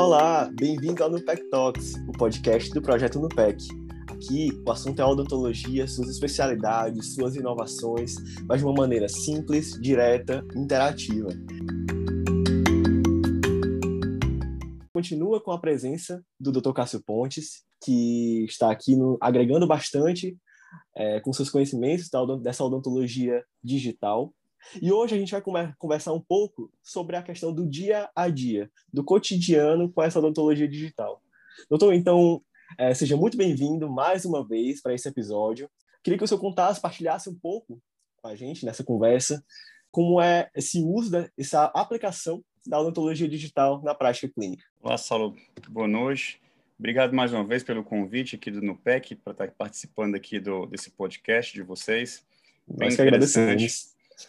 Olá, bem-vindo ao Nupec Talks, o podcast do projeto Nupec. Aqui, o assunto é odontologia, suas especialidades, suas inovações, mas de uma maneira simples, direta, interativa. Continua com a presença do Dr. Cássio Pontes, que está aqui no, agregando bastante é, com seus conhecimentos dessa odontologia digital. E hoje a gente vai conversar um pouco sobre a questão do dia a dia, do cotidiano com essa odontologia digital. Doutor, então, é, seja muito bem-vindo mais uma vez para esse episódio. Queria que o senhor contasse, partilhasse um pouco com a gente nessa conversa, como é esse uso, essa aplicação da odontologia digital na prática clínica. Olá, Saulo. Boa noite. Obrigado mais uma vez pelo convite aqui do NUPEC para estar participando aqui do, desse podcast de vocês. Bem Nós interessante,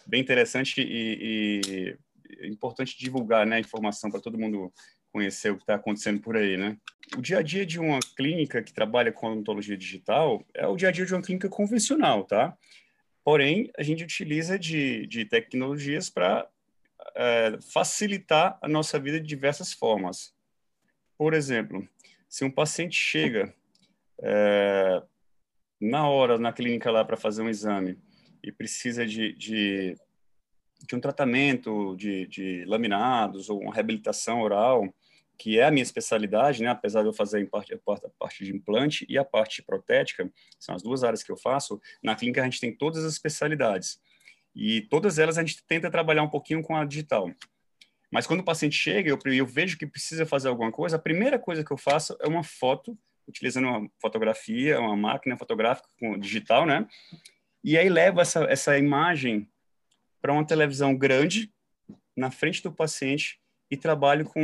bem interessante e, e importante divulgar né, a informação para todo mundo conhecer o que está acontecendo por aí, né? O dia a dia de uma clínica que trabalha com odontologia digital é o dia a dia de uma clínica convencional, tá? Porém, a gente utiliza de, de tecnologias para é, facilitar a nossa vida de diversas formas. Por exemplo, se um paciente chega é, na hora na clínica lá para fazer um exame e precisa de, de, de um tratamento de, de, laminados ou uma reabilitação oral, que é a minha especialidade, né? apesar de eu fazer em parte, a parte de implante e a parte protética, são as duas áreas que eu faço, na clínica a gente tem todas as especialidades. E todas elas a gente tenta trabalhar um pouquinho com a digital. Mas quando o paciente chega, eu, eu vejo que precisa fazer alguma coisa, a primeira coisa que eu faço é uma foto, utilizando uma fotografia, uma máquina fotográfica digital, né? E aí levo essa, essa imagem para uma televisão grande na frente do paciente e trabalho com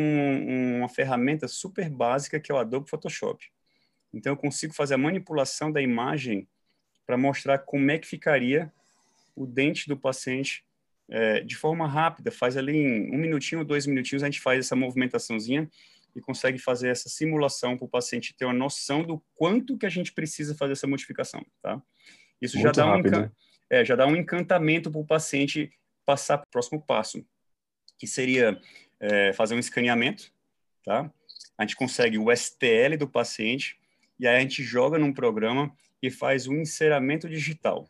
uma ferramenta super básica que é o Adobe Photoshop. Então eu consigo fazer a manipulação da imagem para mostrar como é que ficaria o dente do paciente é, de forma rápida, faz ali em um minutinho, dois minutinhos, a gente faz essa movimentaçãozinha e consegue fazer essa simulação para o paciente ter uma noção do quanto que a gente precisa fazer essa modificação, tá? Isso já dá, um é, já dá um encantamento para o paciente passar para o próximo passo, que seria é, fazer um escaneamento, tá? A gente consegue o STL do paciente e aí a gente joga num programa e faz um enceramento digital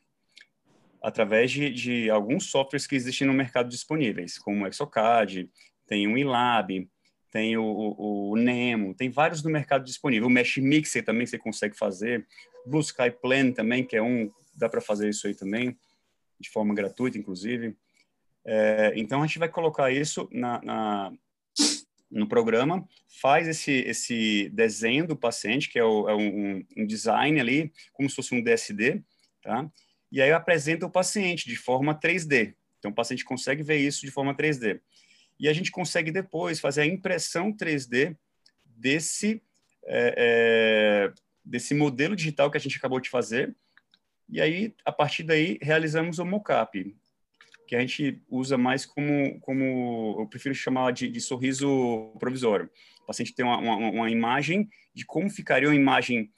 através de, de, alguns softwares que existem no mercado disponíveis, como o Exocad, tem o Ilab, tem o, o, o, Nemo, tem vários no mercado disponível. O Mesh Mixer também você consegue fazer, Blue Sky Plan também, que é um, dá para fazer isso aí também, de forma gratuita, inclusive. É, então, a gente vai colocar isso na, na, no programa, faz esse, esse desenho do paciente, que é, o, é um, um design ali, como se fosse um DSD, tá? e aí eu apresento o paciente de forma 3D. Então, o paciente consegue ver isso de forma 3D. E a gente consegue depois fazer a impressão 3D desse, é, é, desse modelo digital que a gente acabou de fazer. E aí, a partir daí, realizamos o mockup, que a gente usa mais como, como eu prefiro chamar de, de sorriso provisório. O paciente tem uma, uma, uma imagem de como ficaria uma imagem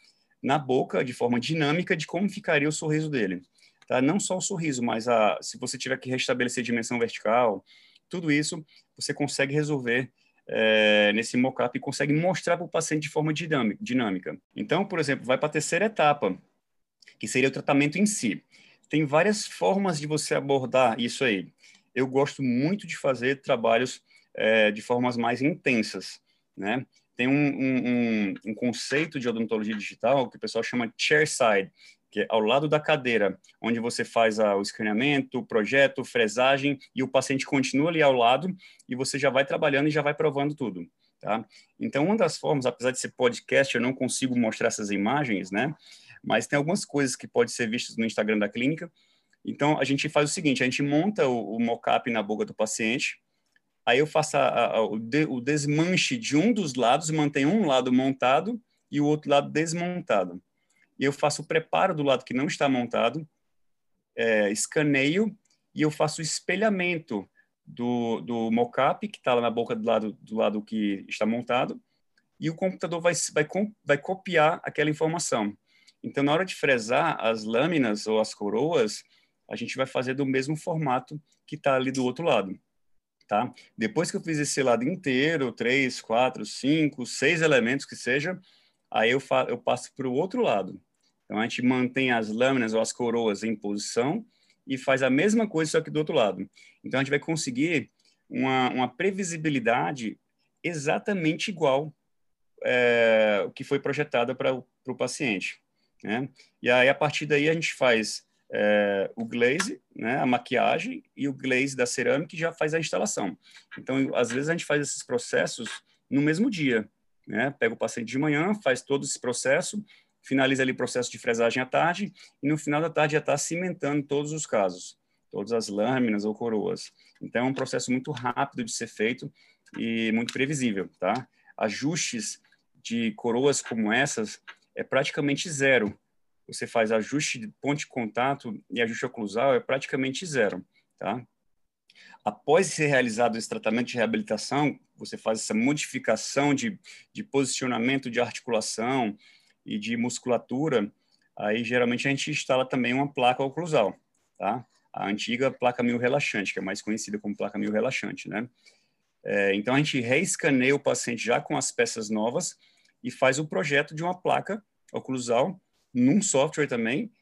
na boca, de forma dinâmica, de como ficaria o sorriso dele. Tá? Não só o sorriso, mas a, se você tiver que restabelecer dimensão vertical, tudo isso você consegue resolver é, nesse mockup e consegue mostrar para o paciente de forma dinâmica. Então, por exemplo, vai para a terceira etapa, que seria o tratamento em si. Tem várias formas de você abordar isso aí. Eu gosto muito de fazer trabalhos é, de formas mais intensas, né? Tem um, um, um, um conceito de odontologia digital que o pessoal chama chairside, que é ao lado da cadeira, onde você faz a, o escaneamento, o projeto, fresagem, e o paciente continua ali ao lado, e você já vai trabalhando e já vai provando tudo. Tá? Então, uma das formas, apesar de ser podcast, eu não consigo mostrar essas imagens, né? Mas tem algumas coisas que podem ser vistas no Instagram da clínica. Então, a gente faz o seguinte, a gente monta o, o mock-up na boca do paciente, aí eu faço a, a, o, de, o desmanche de um dos lados, mantenho um lado montado e o outro lado desmontado e eu faço o preparo do lado que não está montado, é, escaneio e eu faço o espelhamento do, do mockup que está lá na boca do lado, do lado que está montado e o computador vai, vai, vai copiar aquela informação. Então, na hora de fresar as lâminas ou as coroas, a gente vai fazer do mesmo formato que está ali do outro lado. tá? Depois que eu fiz esse lado inteiro, três, quatro, cinco, seis elementos que seja, aí eu, eu passo para o outro lado. Então, a gente mantém as lâminas ou as coroas em posição e faz a mesma coisa, só que do outro lado. Então, a gente vai conseguir uma, uma previsibilidade exatamente igual é, o que foi projetada para o paciente. Né? E aí, a partir daí, a gente faz é, o glaze, né, a maquiagem, e o glaze da cerâmica já faz a instalação. Então, às vezes, a gente faz esses processos no mesmo dia. Né? Pega o paciente de manhã, faz todo esse processo, finaliza ali o processo de fresagem à tarde, e no final da tarde já está cimentando todos os casos, todas as lâminas ou coroas. Então, é um processo muito rápido de ser feito e muito previsível, tá? Ajustes de coroas como essas é praticamente zero. Você faz ajuste de ponto de contato e ajuste oclusal é praticamente zero, tá? Após ser realizado esse tratamento de reabilitação, você faz essa modificação de, de posicionamento de articulação e de musculatura, aí geralmente a gente instala também uma placa oclusal, tá? A antiga placa mil relaxante, que é mais conhecida como placa mil relaxante, né? É, então a gente reescaneia o paciente já com as peças novas e faz o projeto de uma placa oclusal num software também,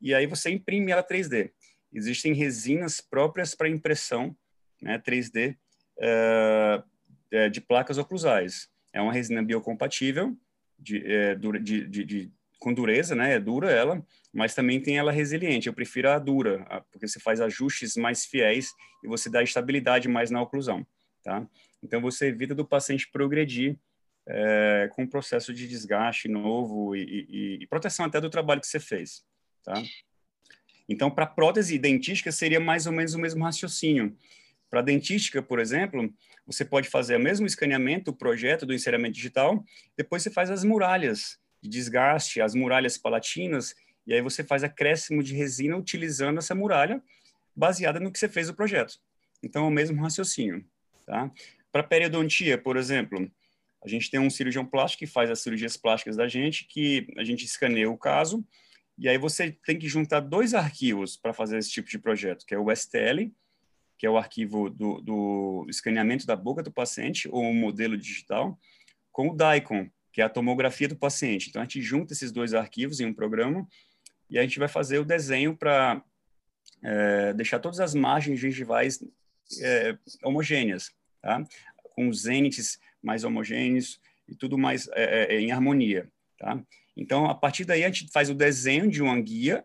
e aí você imprime ela 3D. Existem resinas próprias para impressão né, 3D uh, é, de placas oclusais. É uma resina biocompatível, de, é, de, de, de, com dureza, né, é dura ela, mas também tem ela resiliente. Eu prefiro a dura, porque você faz ajustes mais fiéis e você dá estabilidade mais na oclusão. Tá? Então, você evita do paciente progredir é, com o processo de desgaste novo e, e, e, proteção até do trabalho que você fez. Tá? Então, para prótese dentística, seria mais ou menos o mesmo raciocínio. Para dentística, por exemplo, você pode fazer o mesmo escaneamento, o projeto do inseriamento digital, depois você faz as muralhas de desgaste, as muralhas palatinas, e aí você faz acréscimo de resina utilizando essa muralha baseada no que você fez o projeto. Então, é o mesmo raciocínio. Tá? Para periodontia, por exemplo, a gente tem um cirurgião plástico que faz as cirurgias plásticas da gente, que a gente escaneia o caso, e aí você tem que juntar dois arquivos para fazer esse tipo de projeto, que é o STL, que é o arquivo do, do escaneamento da boca do paciente, ou o modelo digital, com o DICOM, que é a tomografia do paciente. Então, a gente junta esses dois arquivos em um programa e a gente vai fazer o desenho para é, deixar todas as margens gengivais é, homogêneas, tá? com os zênites mais homogêneos e tudo mais é, é, é, em harmonia, tá? Então, a partir daí, a gente faz o desenho de uma guia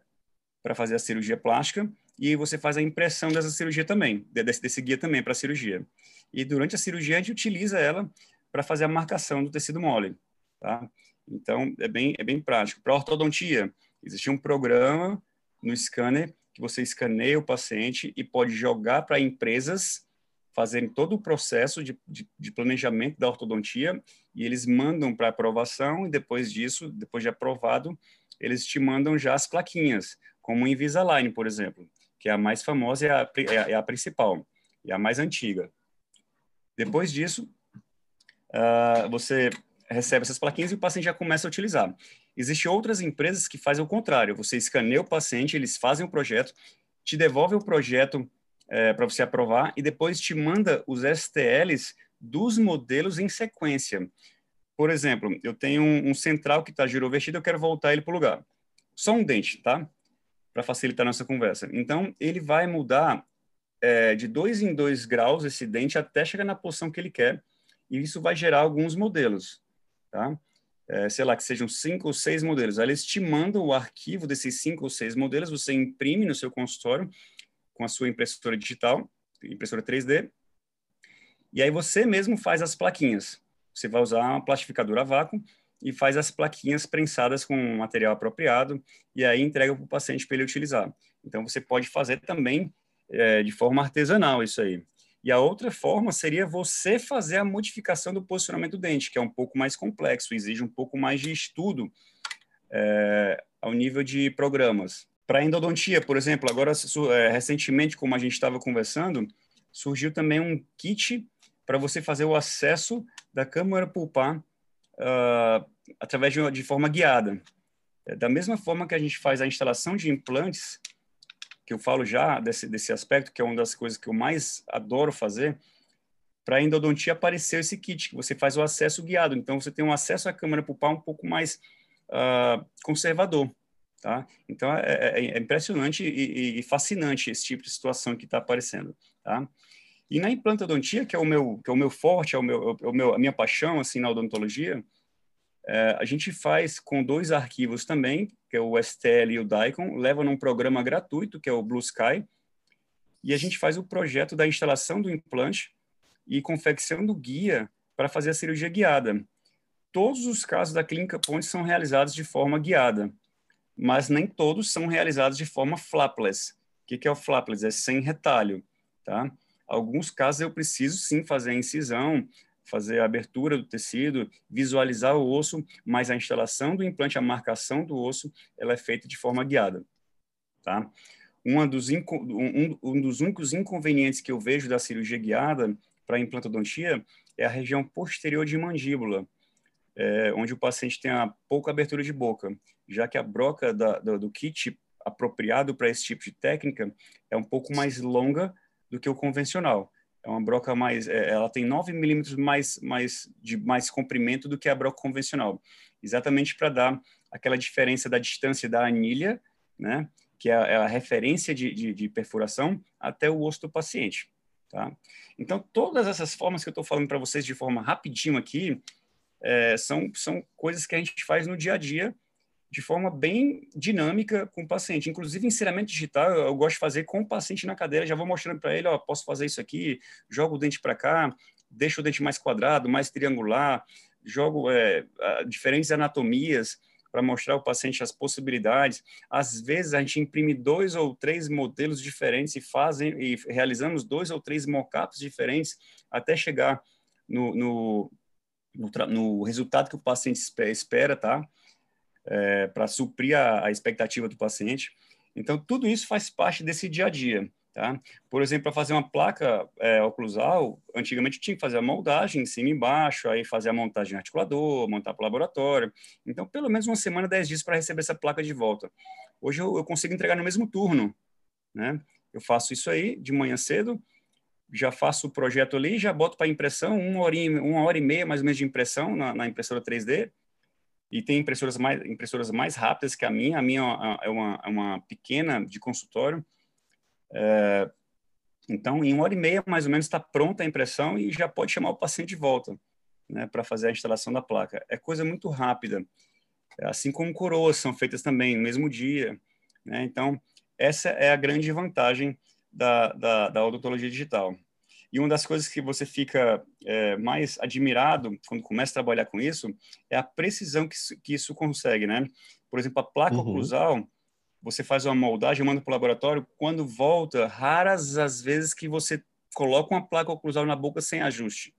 para fazer a cirurgia plástica e você faz a impressão dessa cirurgia também, desse, desse guia também para a cirurgia. E durante a cirurgia, a gente utiliza ela para fazer a marcação do tecido mole, tá? Então, é bem, é bem prático. Para ortodontia, existe um programa no scanner que você escaneia o paciente e pode jogar para empresas fazerem todo o processo de, de, de planejamento da ortodontia e eles mandam para aprovação e depois disso, depois de aprovado, eles te mandam já as plaquinhas, como o Invisalign, por exemplo, que é a mais famosa e é a, é a, principal, e a mais antiga. Depois disso, uh, você recebe essas plaquinhas e o paciente já começa a utilizar. Existem outras empresas que fazem o contrário. Você escaneia o paciente, eles fazem o projeto, te devolve o projeto é, para você aprovar e depois te manda os STLs dos modelos em sequência. Por exemplo, eu tenho um, um central que está girovertido, eu quero voltar ele para o lugar. Só um dente, tá? Para facilitar nossa conversa. Então, ele vai mudar é, de dois em dois graus esse dente até chegar na posição que ele quer, e isso vai gerar alguns modelos, tá? É, sei lá, que sejam cinco ou seis modelos. Aí te mandam o arquivo desses cinco ou seis modelos, você imprime no seu consultório, com a sua impressora digital, impressora 3D, e aí você mesmo faz as plaquinhas. Você vai usar uma plastificadora a vácuo e faz as plaquinhas prensadas com material apropriado e aí entrega para o paciente para ele utilizar. Então você pode fazer também é, de forma artesanal isso aí. E a outra forma seria você fazer a modificação do posicionamento do dente, que é um pouco mais complexo, exige um pouco mais de estudo é, ao nível de programas. Para endodontia, por exemplo, agora é, recentemente, como a gente estava conversando, surgiu também um kit para você fazer o acesso da câmara pulpar uh, através de, de, forma guiada. É, da mesma forma que a gente faz a instalação de implantes, que eu falo já desse, desse aspecto, que é uma das coisas que eu mais adoro fazer, para a endodontia apareceu esse kit, que você faz o acesso guiado. Então, você tem um acesso à câmara pulpar um pouco mais uh, conservador. Tá? Então, é, é, é impressionante e, e, fascinante esse tipo de situação que está aparecendo. Tá? E na implantodontia, que é o meu, que é o meu forte, é o meu, é o meu, a minha paixão assim, na odontologia, é, a gente faz com dois arquivos também, que é o STL e o DICOM, leva num programa gratuito, que é o Blue Sky, e a gente faz o projeto da instalação do implante e confecção do guia para fazer a cirurgia guiada. Todos os casos da clínica Ponte são realizados de forma guiada, mas nem todos são realizados de forma flapless. O que, que é o flapless? É sem retalho, tá? Alguns casos eu preciso sim fazer a incisão, fazer a abertura do tecido, visualizar o osso, mas a instalação do implante, a marcação do osso, ela é feita de forma guiada, tá? Uma dos um, um dos únicos inconvenientes que eu vejo da cirurgia guiada para implantodontia é a região posterior de mandíbula, é, onde o paciente tem a pouca abertura de boca, já que a broca da, do, do kit apropriado para esse tipo de técnica é um pouco mais longa do que o convencional. É uma broca mais, é, ela tem 9 milímetros mais, mais, de mais comprimento do que a broca convencional, exatamente para dar aquela diferença da distância da anilha, né, que é a, é a referência de, de, de perfuração, até o osso do paciente. Tá? Então, todas essas formas que eu estou falando para vocês de forma rapidinho aqui, é, são, são coisas que a gente faz no dia a dia, de forma bem dinâmica com o paciente. Inclusive, ensinamento digital, eu, gosto de fazer com o paciente na cadeira, já vou mostrando para ele, ó, posso fazer isso aqui, jogo o dente para cá, deixo o dente mais quadrado, mais triangular, jogo é, diferentes anatomias, para mostrar ao paciente as possibilidades. Às vezes a gente imprime dois ou três modelos diferentes e fazem e realizamos dois ou três mockups diferentes até chegar no, no, no, no resultado que o paciente espera, tá? É, para suprir a, a expectativa do paciente. Então, tudo isso faz parte desse dia a dia. Tá? Por exemplo, para fazer uma placa é, oclusal, antigamente tinha que fazer a moldagem em cima e embaixo, aí fazer a montagem articulador, montar para o laboratório. Então, pelo menos uma semana, dez dias para receber essa placa de volta. Hoje eu, eu, consigo entregar no mesmo turno. Né? Eu faço isso aí de manhã cedo, já faço o projeto ali, já boto para impressão, uma hora, e, uma hora e meia mais ou menos de impressão na, na impressora 3D, e tem impressoras mais, impressoras mais rápidas que a minha. A minha é uma, é uma pequena de consultório, é, então, em uma hora e meia, mais ou menos, está pronta a impressão e já pode chamar o paciente de volta né, para fazer a instalação da placa. É coisa muito rápida. Assim como coroas são feitas também no mesmo dia. Né? Então, essa é a grande vantagem da, da, da odontologia digital. E uma das coisas que você fica é, mais admirado quando começa a trabalhar com isso é a precisão que isso, que isso consegue, né? Por exemplo, a placa uhum. oclusal, você faz uma moldagem, manda para o laboratório, quando volta, raras as vezes que você coloca uma placa oclusal na boca sem ajuste.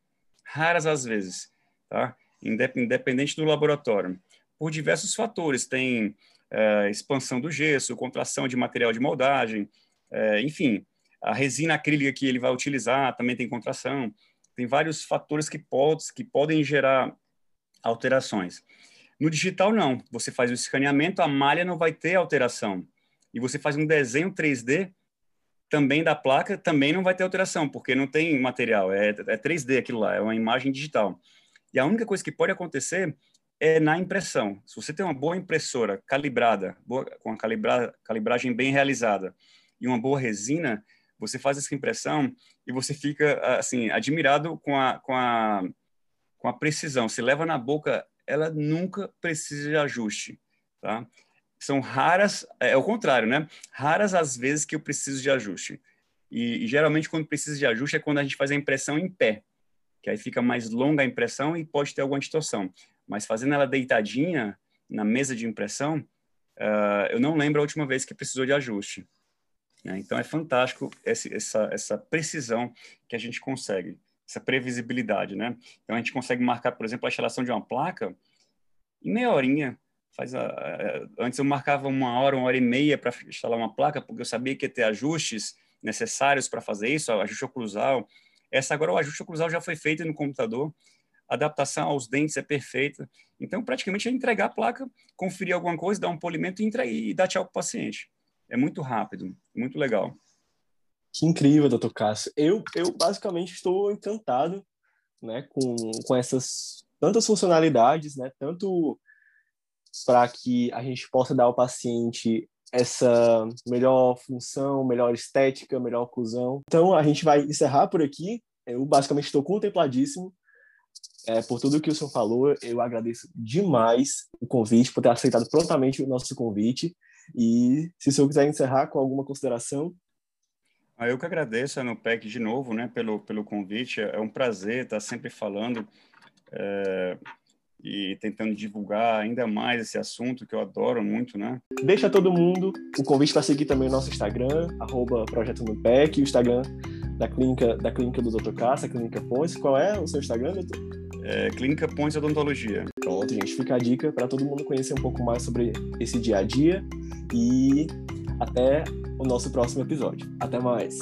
Raras as vezes, tá? Independente do laboratório. Por diversos fatores, tem é, expansão do gesso, contração de material de moldagem, é, enfim, a resina acrílica que ele vai utilizar também tem contração. Tem vários fatores que, pode, que podem gerar alterações. No digital, não. Você faz o escaneamento, a malha não vai ter alteração. E você faz um desenho 3D também da placa, também não vai ter alteração, porque não tem material, é, é 3D aquilo lá, é uma imagem digital. E a única coisa que pode acontecer é na impressão. Se você tem uma boa impressora calibrada, boa, com a calibra, calibragem bem realizada e uma boa resina, você faz essa impressão e você fica assim admirado com a, com a, com a precisão. Você leva na boca ela nunca precisa de ajuste, tá? São raras, é, é o contrário, né? Raras as vezes que eu preciso de ajuste. E, e, geralmente quando precisa de ajuste é quando a gente faz a impressão em pé, que aí fica mais longa a impressão e pode ter alguma distorção. Mas fazendo ela deitadinha na mesa de impressão, uh, eu não lembro a última vez que precisou de ajuste. Né? Então é fantástico esse, essa, essa precisão que a gente consegue essa previsibilidade, né? Então a gente consegue marcar, por exemplo, a instalação de uma placa em meia horinha. Faz a, a, antes eu marcava uma hora, uma hora e meia para instalar uma placa, porque eu sabia que ia ter ajustes necessários para fazer isso, ajuste oclusal. Essa agora o ajuste oclusal já foi feito no computador, a adaptação aos dentes é perfeita. Então, praticamente é entregar a placa, conferir alguma coisa, dar um polimento e, e dar tchau para o paciente. É muito rápido, muito legal. Que incrível, doutor Cássio. Eu, eu basicamente estou encantado né, com, com essas tantas funcionalidades, né, tanto para que a gente possa dar ao paciente essa melhor função, melhor estética, melhor oclusão. Então, a gente vai encerrar por aqui. Eu basicamente estou contempladíssimo é, por tudo que o senhor falou. Eu agradeço demais o convite, por ter aceitado prontamente o nosso convite. E se o senhor quiser encerrar com alguma consideração. Ah, eu que agradeço a NUPEC de novo né, pelo, pelo convite. É um prazer estar sempre falando. É e tentando divulgar ainda mais esse assunto que eu adoro muito, né? Deixa todo mundo o convite para seguir também o nosso Instagram, arroba Projeto Nupec, o Instagram da clínica, da clínica do Dr. Cassa, a Clínica Pontes. Qual é o seu Instagram, doutor? É, clínica Pontes Odontologia. Pronto, gente, fica a dica para todo mundo conhecer um pouco mais sobre esse dia a dia e até o nosso próximo episódio. Até mais!